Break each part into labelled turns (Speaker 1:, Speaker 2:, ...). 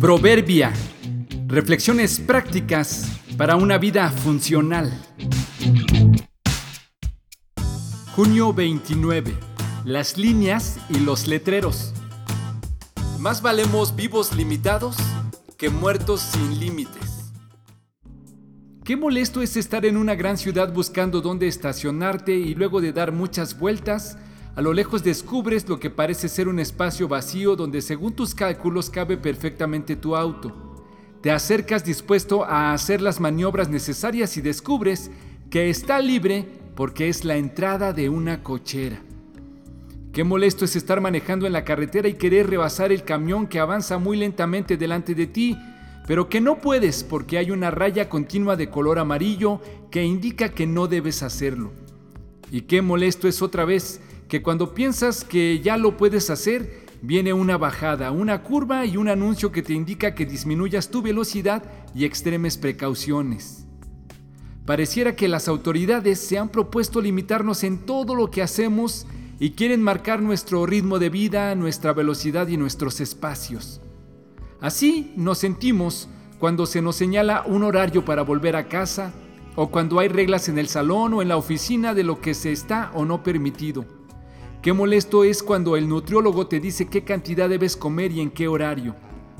Speaker 1: Proverbia. Reflexiones prácticas para una vida funcional. Junio 29. Las líneas y los letreros. Más valemos vivos limitados que muertos sin límites. Qué molesto es estar en una gran ciudad buscando dónde estacionarte y luego de dar muchas vueltas, a lo lejos descubres lo que parece ser un espacio vacío donde según tus cálculos cabe perfectamente tu auto. Te acercas dispuesto a hacer las maniobras necesarias y descubres que está libre porque es la entrada de una cochera. Qué molesto es estar manejando en la carretera y querer rebasar el camión que avanza muy lentamente delante de ti, pero que no puedes porque hay una raya continua de color amarillo que indica que no debes hacerlo. Y qué molesto es otra vez que cuando piensas que ya lo puedes hacer, viene una bajada, una curva y un anuncio que te indica que disminuyas tu velocidad y extremes precauciones. Pareciera que las autoridades se han propuesto limitarnos en todo lo que hacemos y quieren marcar nuestro ritmo de vida, nuestra velocidad y nuestros espacios. Así nos sentimos cuando se nos señala un horario para volver a casa o cuando hay reglas en el salón o en la oficina de lo que se está o no permitido. Qué molesto es cuando el nutriólogo te dice qué cantidad debes comer y en qué horario.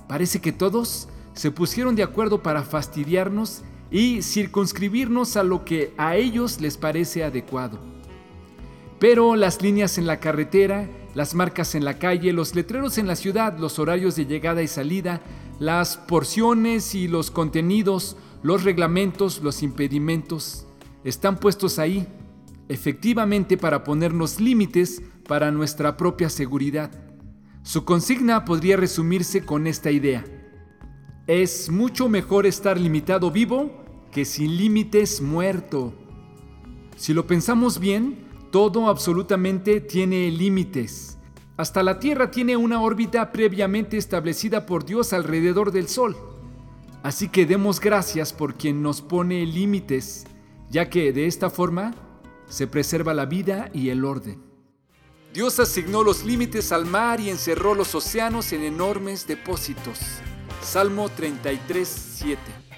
Speaker 1: Parece que todos se pusieron de acuerdo para fastidiarnos y circunscribirnos a lo que a ellos les parece adecuado. Pero las líneas en la carretera, las marcas en la calle, los letreros en la ciudad, los horarios de llegada y salida, las porciones y los contenidos, los reglamentos, los impedimentos, están puestos ahí efectivamente para ponernos límites para nuestra propia seguridad. Su consigna podría resumirse con esta idea. Es mucho mejor estar limitado vivo que sin límites muerto. Si lo pensamos bien, todo absolutamente tiene límites. Hasta la Tierra tiene una órbita previamente establecida por Dios alrededor del Sol. Así que demos gracias por quien nos pone límites, ya que de esta forma se preserva la vida y el orden. Dios asignó los límites al mar y encerró los océanos en enormes depósitos. Salmo 33, 7.